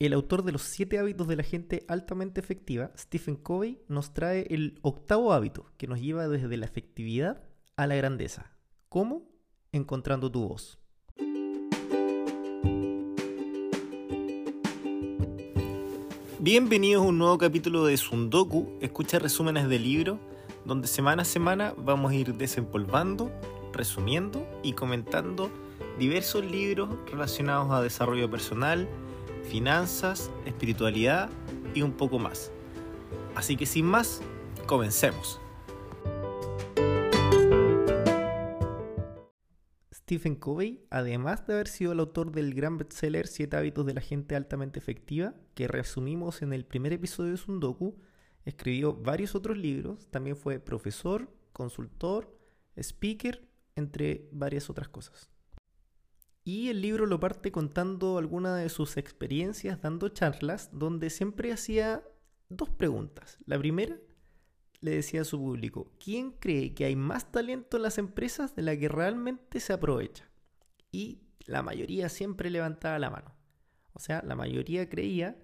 El autor de los siete hábitos de la gente altamente efectiva, Stephen Covey, nos trae el octavo hábito que nos lleva desde la efectividad a la grandeza. ¿Cómo? Encontrando tu voz. Bienvenidos a un nuevo capítulo de Sundoku, escucha resúmenes de libro, donde semana a semana vamos a ir desempolvando, resumiendo y comentando diversos libros relacionados a desarrollo personal, finanzas, espiritualidad y un poco más. Así que sin más, comencemos. Stephen Covey, además de haber sido el autor del gran bestseller Siete hábitos de la gente altamente efectiva, que resumimos en el primer episodio de Sundoku, escribió varios otros libros, también fue profesor, consultor, speaker, entre varias otras cosas. Y el libro lo parte contando algunas de sus experiencias dando charlas, donde siempre hacía dos preguntas. La primera le decía a su público, ¿quién cree que hay más talento en las empresas de la que realmente se aprovecha? Y la mayoría siempre levantaba la mano. O sea, la mayoría creía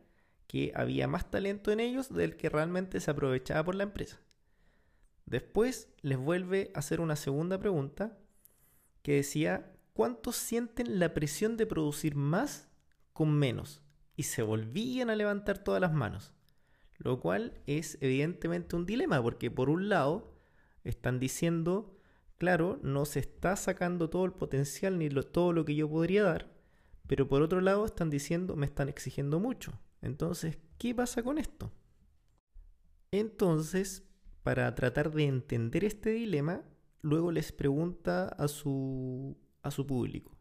que había más talento en ellos del que realmente se aprovechaba por la empresa. Después les vuelve a hacer una segunda pregunta que decía, ¿cuántos sienten la presión de producir más con menos? Y se volvían a levantar todas las manos. Lo cual es evidentemente un dilema, porque por un lado están diciendo, claro, no se está sacando todo el potencial ni todo lo que yo podría dar, pero por otro lado están diciendo, me están exigiendo mucho. Entonces, ¿qué pasa con esto? Entonces, para tratar de entender este dilema, luego les pregunta a su a su público.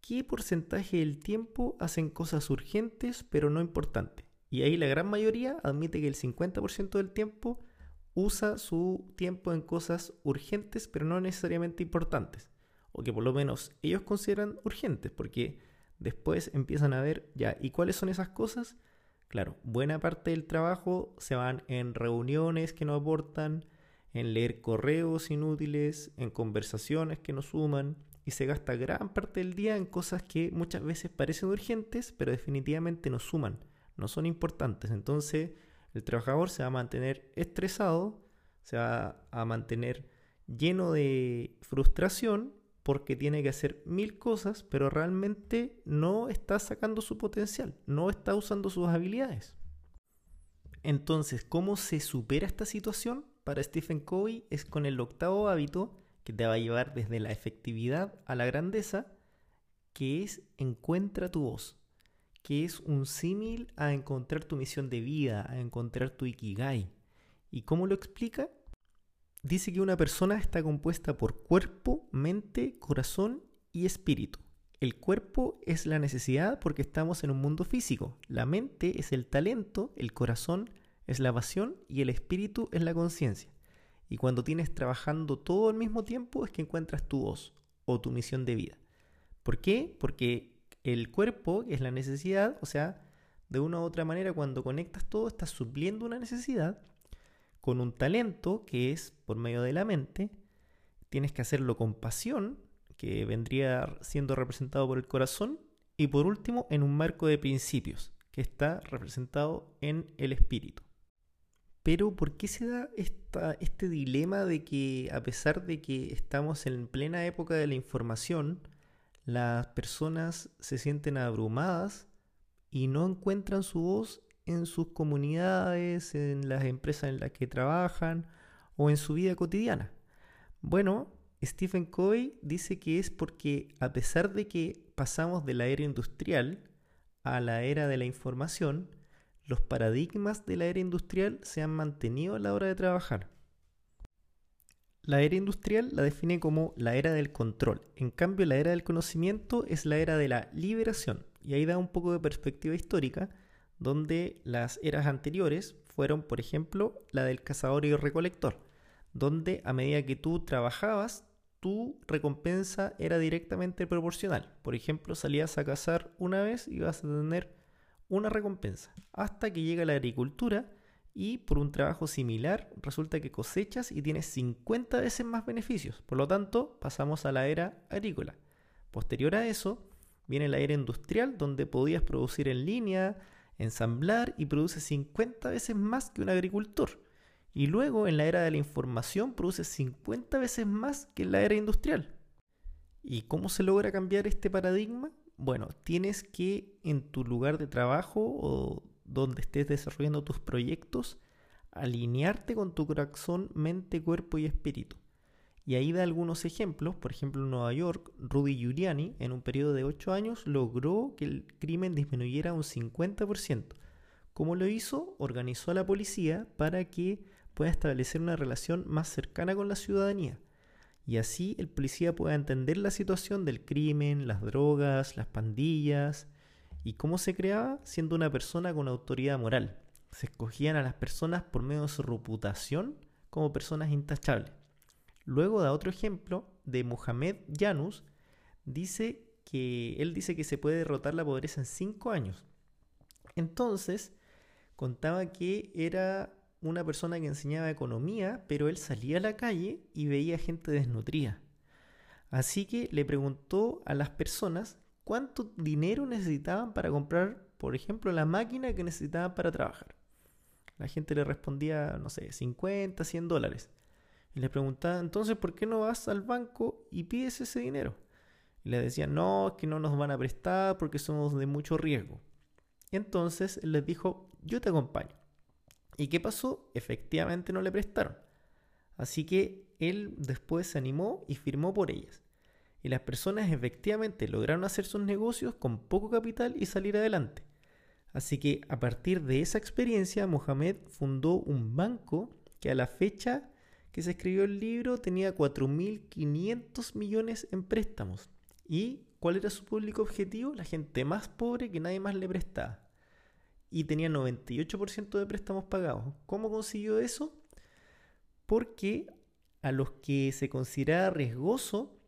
¿Qué porcentaje del tiempo hacen cosas urgentes pero no importantes? Y ahí la gran mayoría admite que el 50% del tiempo usa su tiempo en cosas urgentes pero no necesariamente importantes. O que por lo menos ellos consideran urgentes porque después empiezan a ver ya, ¿y cuáles son esas cosas? Claro, buena parte del trabajo se van en reuniones que no aportan, en leer correos inútiles, en conversaciones que no suman, y se gasta gran parte del día en cosas que muchas veces parecen urgentes, pero definitivamente no suman, no son importantes. Entonces el trabajador se va a mantener estresado, se va a mantener lleno de frustración porque tiene que hacer mil cosas, pero realmente no está sacando su potencial, no está usando sus habilidades. Entonces, ¿cómo se supera esta situación? Para Stephen Covey es con el octavo hábito que te va a llevar desde la efectividad a la grandeza, que es encuentra tu voz, que es un símil a encontrar tu misión de vida, a encontrar tu ikigai. ¿Y cómo lo explica? Dice que una persona está compuesta por cuerpo, mente, corazón y espíritu. El cuerpo es la necesidad porque estamos en un mundo físico. La mente es el talento, el corazón es la pasión y el espíritu es la conciencia. Y cuando tienes trabajando todo al mismo tiempo es que encuentras tu voz o tu misión de vida. ¿Por qué? Porque el cuerpo es la necesidad, o sea, de una u otra manera cuando conectas todo estás supliendo una necesidad con un talento que es por medio de la mente, tienes que hacerlo con pasión, que vendría siendo representado por el corazón, y por último en un marco de principios, que está representado en el espíritu. Pero ¿por qué se da este dilema de que a pesar de que estamos en plena época de la información, las personas se sienten abrumadas y no encuentran su voz en sus comunidades, en las empresas en las que trabajan o en su vida cotidiana? Bueno, Stephen Covey dice que es porque a pesar de que pasamos de la era industrial a la era de la información, los paradigmas de la era industrial se han mantenido a la hora de trabajar. La era industrial la define como la era del control. En cambio, la era del conocimiento es la era de la liberación. Y ahí da un poco de perspectiva histórica, donde las eras anteriores fueron, por ejemplo, la del cazador y recolector, donde a medida que tú trabajabas, tu recompensa era directamente proporcional. Por ejemplo, salías a cazar una vez y vas a tener una recompensa, hasta que llega la agricultura y por un trabajo similar resulta que cosechas y tienes 50 veces más beneficios. Por lo tanto, pasamos a la era agrícola. Posterior a eso, Viene la era industrial, donde podías producir en línea, ensamblar y produce 50 veces más que un agricultor. Y luego en la era de la información produce 50 veces más que en la era industrial. ¿Y cómo se logra cambiar este paradigma? Bueno, tienes que en tu lugar de trabajo o donde estés desarrollando tus proyectos, alinearte con tu corazón, mente, cuerpo y espíritu. Y ahí da algunos ejemplos. Por ejemplo, en Nueva York, Rudy Giuliani, en un periodo de 8 años, logró que el crimen disminuyera un 50%. ¿Cómo lo hizo? Organizó a la policía para que pueda establecer una relación más cercana con la ciudadanía. Y así el policía pueda entender la situación del crimen, las drogas, las pandillas y cómo se creaba siendo una persona con autoridad moral. Se escogían a las personas por medio de su reputación como personas intachables. Luego da otro ejemplo de Mohamed Janus, dice que él dice que se puede derrotar la pobreza en cinco años. Entonces, contaba que era una persona que enseñaba economía, pero él salía a la calle y veía gente desnutrida. Así que le preguntó a las personas cuánto dinero necesitaban para comprar, por ejemplo, la máquina que necesitaban para trabajar. La gente le respondía, no sé, 50, 100 dólares. Y le preguntaba, entonces, ¿por qué no vas al banco y pides ese dinero? Y le decían, no, es que no nos van a prestar porque somos de mucho riesgo. Entonces él les dijo, yo te acompaño. ¿Y qué pasó? Efectivamente no le prestaron. Así que él después se animó y firmó por ellas. Y las personas efectivamente lograron hacer sus negocios con poco capital y salir adelante. Así que a partir de esa experiencia, Mohamed fundó un banco que a la fecha que se escribió el libro tenía 4.500 millones en préstamos. ¿Y cuál era su público objetivo? La gente más pobre que nadie más le prestaba. Y tenía 98% de préstamos pagados. ¿Cómo consiguió eso? Porque a los que se consideraba riesgoso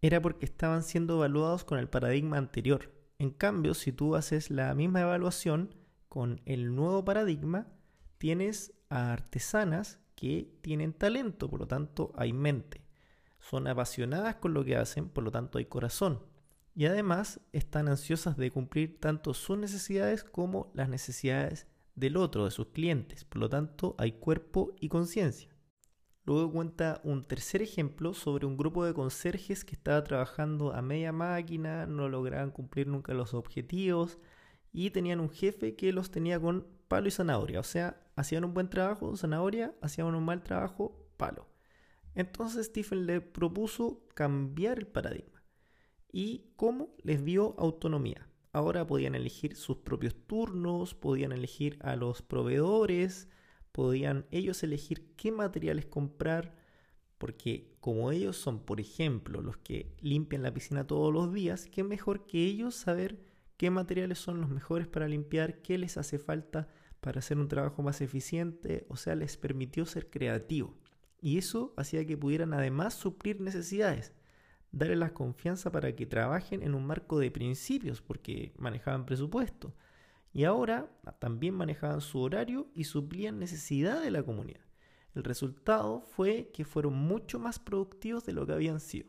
era porque estaban siendo evaluados con el paradigma anterior. En cambio, si tú haces la misma evaluación con el nuevo paradigma, tienes a artesanas que tienen talento, por lo tanto hay mente. Son apasionadas con lo que hacen, por lo tanto hay corazón. Y además están ansiosas de cumplir tanto sus necesidades como las necesidades del otro, de sus clientes. Por lo tanto hay cuerpo y conciencia. Luego cuenta un tercer ejemplo sobre un grupo de conserjes que estaba trabajando a media máquina, no lograban cumplir nunca los objetivos y tenían un jefe que los tenía con palo y zanahoria. O sea, hacían un buen trabajo, zanahoria, hacían un mal trabajo, palo. Entonces Stephen le propuso cambiar el paradigma. ¿Y cómo? Les dio autonomía. Ahora podían elegir sus propios turnos, podían elegir a los proveedores, podían ellos elegir qué materiales comprar, porque como ellos son, por ejemplo, los que limpian la piscina todos los días, qué mejor que ellos saber qué materiales son los mejores para limpiar, qué les hace falta para hacer un trabajo más eficiente, o sea, les permitió ser creativos. Y eso hacía que pudieran además suplir necesidades, darles la confianza para que trabajen en un marco de principios, porque manejaban presupuesto. Y ahora también manejaban su horario y suplían necesidad de la comunidad. El resultado fue que fueron mucho más productivos de lo que habían sido.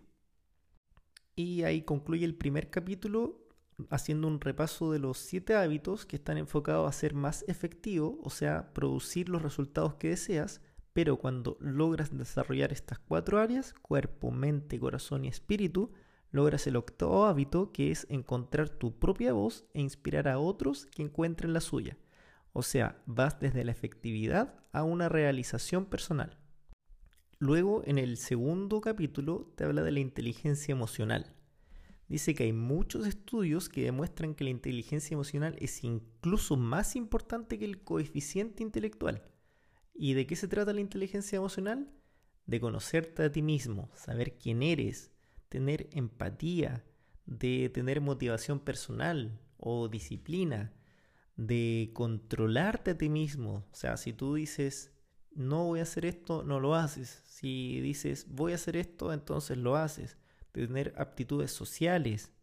Y ahí concluye el primer capítulo haciendo un repaso de los siete hábitos que están enfocados a ser más efectivo, o sea, producir los resultados que deseas, pero cuando logras desarrollar estas cuatro áreas, cuerpo, mente, corazón y espíritu, logras el octavo hábito que es encontrar tu propia voz e inspirar a otros que encuentren la suya. O sea, vas desde la efectividad a una realización personal. Luego, en el segundo capítulo, te habla de la inteligencia emocional dice que hay muchos estudios que demuestran que la inteligencia emocional es incluso más importante que el coeficiente intelectual. ¿Y de qué se trata la inteligencia emocional? De conocerte a ti mismo, saber quién eres, tener empatía, de tener motivación personal o disciplina, de controlarte a ti mismo. O sea, si tú dices, no voy a hacer esto, no lo haces. Si dices, voy a hacer esto, entonces lo haces de tener aptitudes sociales.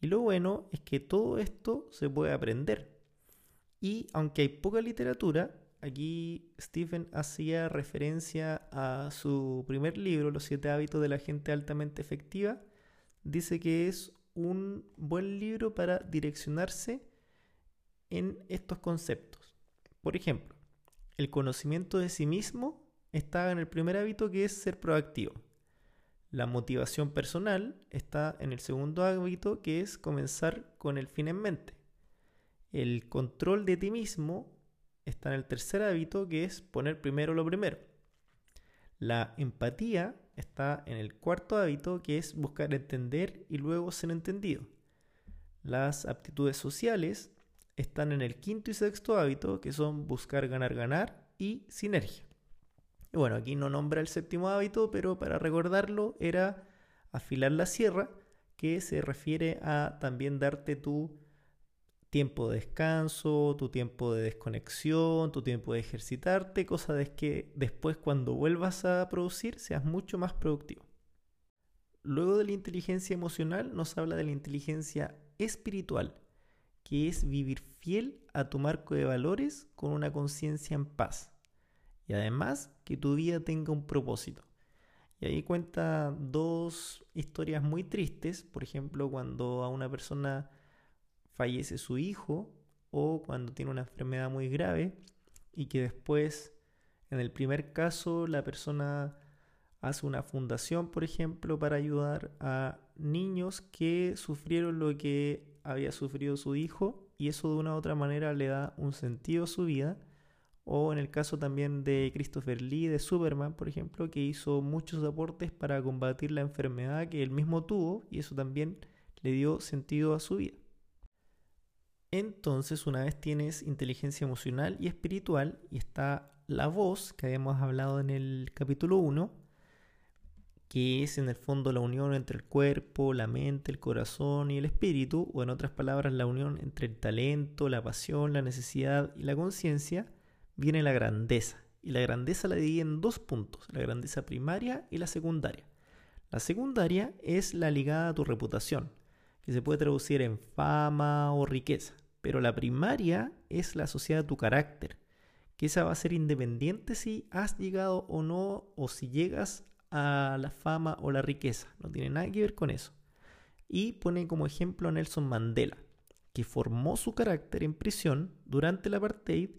Y lo bueno es que todo esto se puede aprender. Y aunque hay poca literatura, aquí Stephen hacía referencia a su primer libro, Los siete hábitos de la gente altamente efectiva, dice que es un buen libro para direccionarse en estos conceptos. Por ejemplo, el conocimiento de sí mismo está en el primer hábito que es ser proactivo. La motivación personal está en el segundo hábito que es comenzar con el fin en mente. El control de ti mismo está en el tercer hábito que es poner primero lo primero. La empatía está en el cuarto hábito que es buscar entender y luego ser entendido. Las aptitudes sociales están en el quinto y sexto hábito que son buscar ganar ganar y sinergia. Y bueno, aquí no nombra el séptimo hábito, pero para recordarlo era afilar la sierra, que se refiere a también darte tu tiempo de descanso, tu tiempo de desconexión, tu tiempo de ejercitarte, cosa de que después cuando vuelvas a producir seas mucho más productivo. Luego de la inteligencia emocional nos habla de la inteligencia espiritual, que es vivir fiel a tu marco de valores con una conciencia en paz. Y además que tu vida tenga un propósito. Y ahí cuenta dos historias muy tristes, por ejemplo, cuando a una persona fallece su hijo o cuando tiene una enfermedad muy grave y que después, en el primer caso, la persona hace una fundación, por ejemplo, para ayudar a niños que sufrieron lo que había sufrido su hijo y eso de una u otra manera le da un sentido a su vida. O en el caso también de Christopher Lee, de Superman, por ejemplo, que hizo muchos aportes para combatir la enfermedad que él mismo tuvo y eso también le dio sentido a su vida. Entonces, una vez tienes inteligencia emocional y espiritual y está la voz, que habíamos hablado en el capítulo 1, que es en el fondo la unión entre el cuerpo, la mente, el corazón y el espíritu, o en otras palabras, la unión entre el talento, la pasión, la necesidad y la conciencia, viene la grandeza. Y la grandeza la divide en dos puntos, la grandeza primaria y la secundaria. La secundaria es la ligada a tu reputación, que se puede traducir en fama o riqueza pero la primaria es la asociada a tu carácter, que esa va a ser independiente si has llegado o no, o si llegas a la fama o la riqueza, no tiene nada que ver con eso. Y pone como ejemplo a Nelson Mandela, que formó su carácter en prisión durante el apartheid,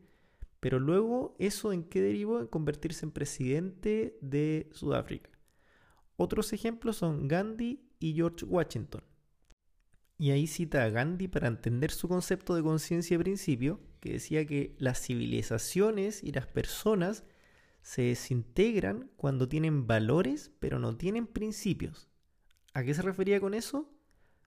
pero luego eso en qué derivó en convertirse en presidente de Sudáfrica. Otros ejemplos son Gandhi y George Washington. Y ahí cita a Gandhi para entender su concepto de conciencia y principio, que decía que las civilizaciones y las personas se desintegran cuando tienen valores pero no tienen principios. ¿A qué se refería con eso?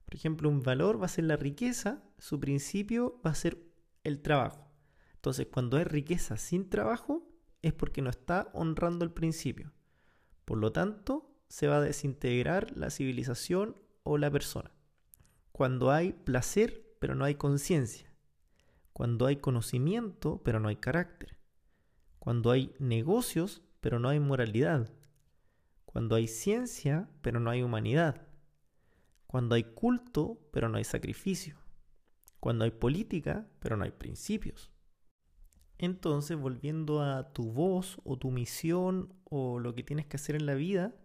Por ejemplo, un valor va a ser la riqueza, su principio va a ser el trabajo. Entonces, cuando hay riqueza sin trabajo, es porque no está honrando el principio. Por lo tanto, se va a desintegrar la civilización o la persona cuando hay placer pero no hay conciencia, cuando hay conocimiento pero no hay carácter, cuando hay negocios pero no hay moralidad, cuando hay ciencia pero no hay humanidad, cuando hay culto pero no hay sacrificio, cuando hay política pero no hay principios. Entonces, volviendo a tu voz o tu misión o lo que tienes que hacer en la vida,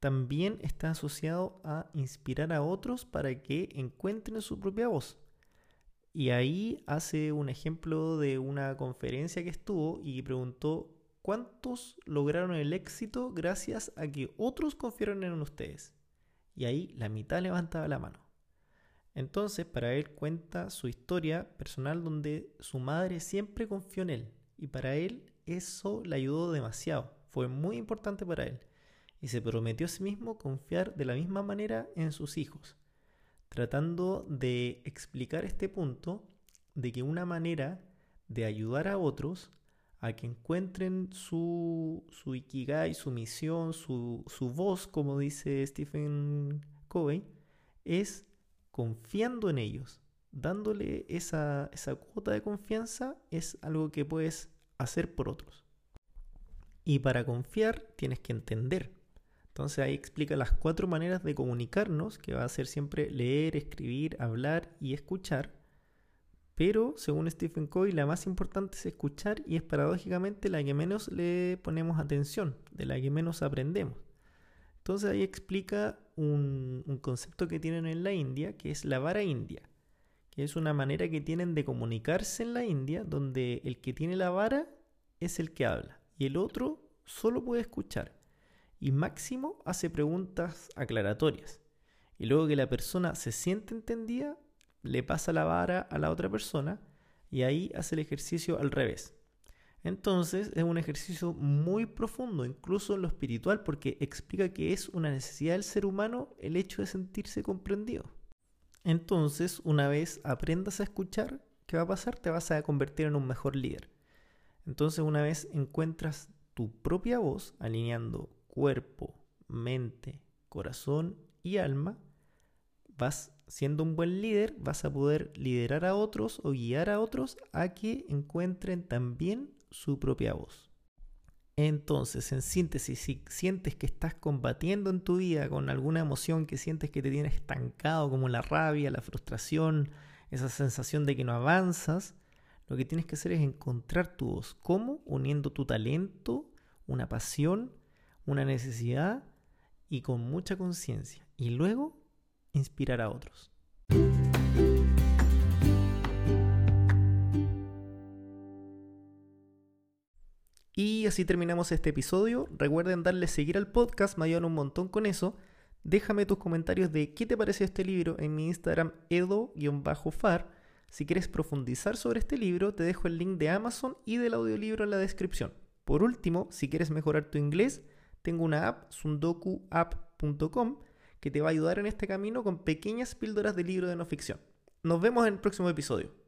también está asociado a inspirar a otros para que encuentren su propia voz. Y ahí hace un ejemplo de una conferencia que estuvo y preguntó cuántos lograron el éxito gracias a que otros confiaron en ustedes. Y ahí la mitad levantaba la mano. Entonces, para él cuenta su historia personal donde su madre siempre confió en él. Y para él eso le ayudó demasiado. Fue muy importante para él y se prometió a sí mismo confiar de la misma manera en sus hijos, tratando de explicar este punto de que una manera de ayudar a otros a que encuentren su, su ikigai, su misión, su, su voz, como dice Stephen Covey, es confiando en ellos, dándole esa, esa cuota de confianza, es algo que puedes hacer por otros. Y para confiar tienes que entender, entonces ahí explica las cuatro maneras de comunicarnos, que va a ser siempre leer, escribir, hablar y escuchar. Pero según Stephen Covey, la más importante es escuchar y es paradójicamente la que menos le ponemos atención, de la que menos aprendemos. Entonces ahí explica un, un concepto que tienen en la India, que es la vara india, que es una manera que tienen de comunicarse en la India, donde el que tiene la vara es el que habla y el otro solo puede escuchar y máximo hace preguntas aclaratorias. Y luego que la persona se siente entendida, le pasa la vara a la otra persona y ahí hace el ejercicio al revés. Entonces es un ejercicio muy profundo, incluso en lo espiritual, porque explica que es una necesidad del ser humano el hecho de sentirse comprendido. Entonces, una vez aprendas a escuchar, ¿qué va a pasar? Te vas a convertir en un mejor líder. Entonces, una vez encuentras tu propia voz, alineando cuerpo, mente, corazón y alma, vas siendo un buen líder, vas a poder liderar a otros o guiar a otros a que encuentren también su propia voz. Entonces, en síntesis, si sientes que estás combatiendo en tu vida con alguna emoción que sientes que te tiene estancado, como la rabia, la frustración, esa sensación de que no avanzas, lo que tienes que hacer es encontrar tu voz. ¿Cómo? Uniendo tu talento, una pasión, una necesidad y con mucha conciencia. Y luego inspirar a otros. Y así terminamos este episodio. Recuerden darle seguir al podcast, me ayudan un montón con eso. Déjame tus comentarios de qué te pareció este libro en mi Instagram edo-far. Si quieres profundizar sobre este libro, te dejo el link de Amazon y del audiolibro en la descripción. Por último, si quieres mejorar tu inglés, tengo una app, sundokuapp.com, que te va a ayudar en este camino con pequeñas píldoras de libro de no ficción. Nos vemos en el próximo episodio.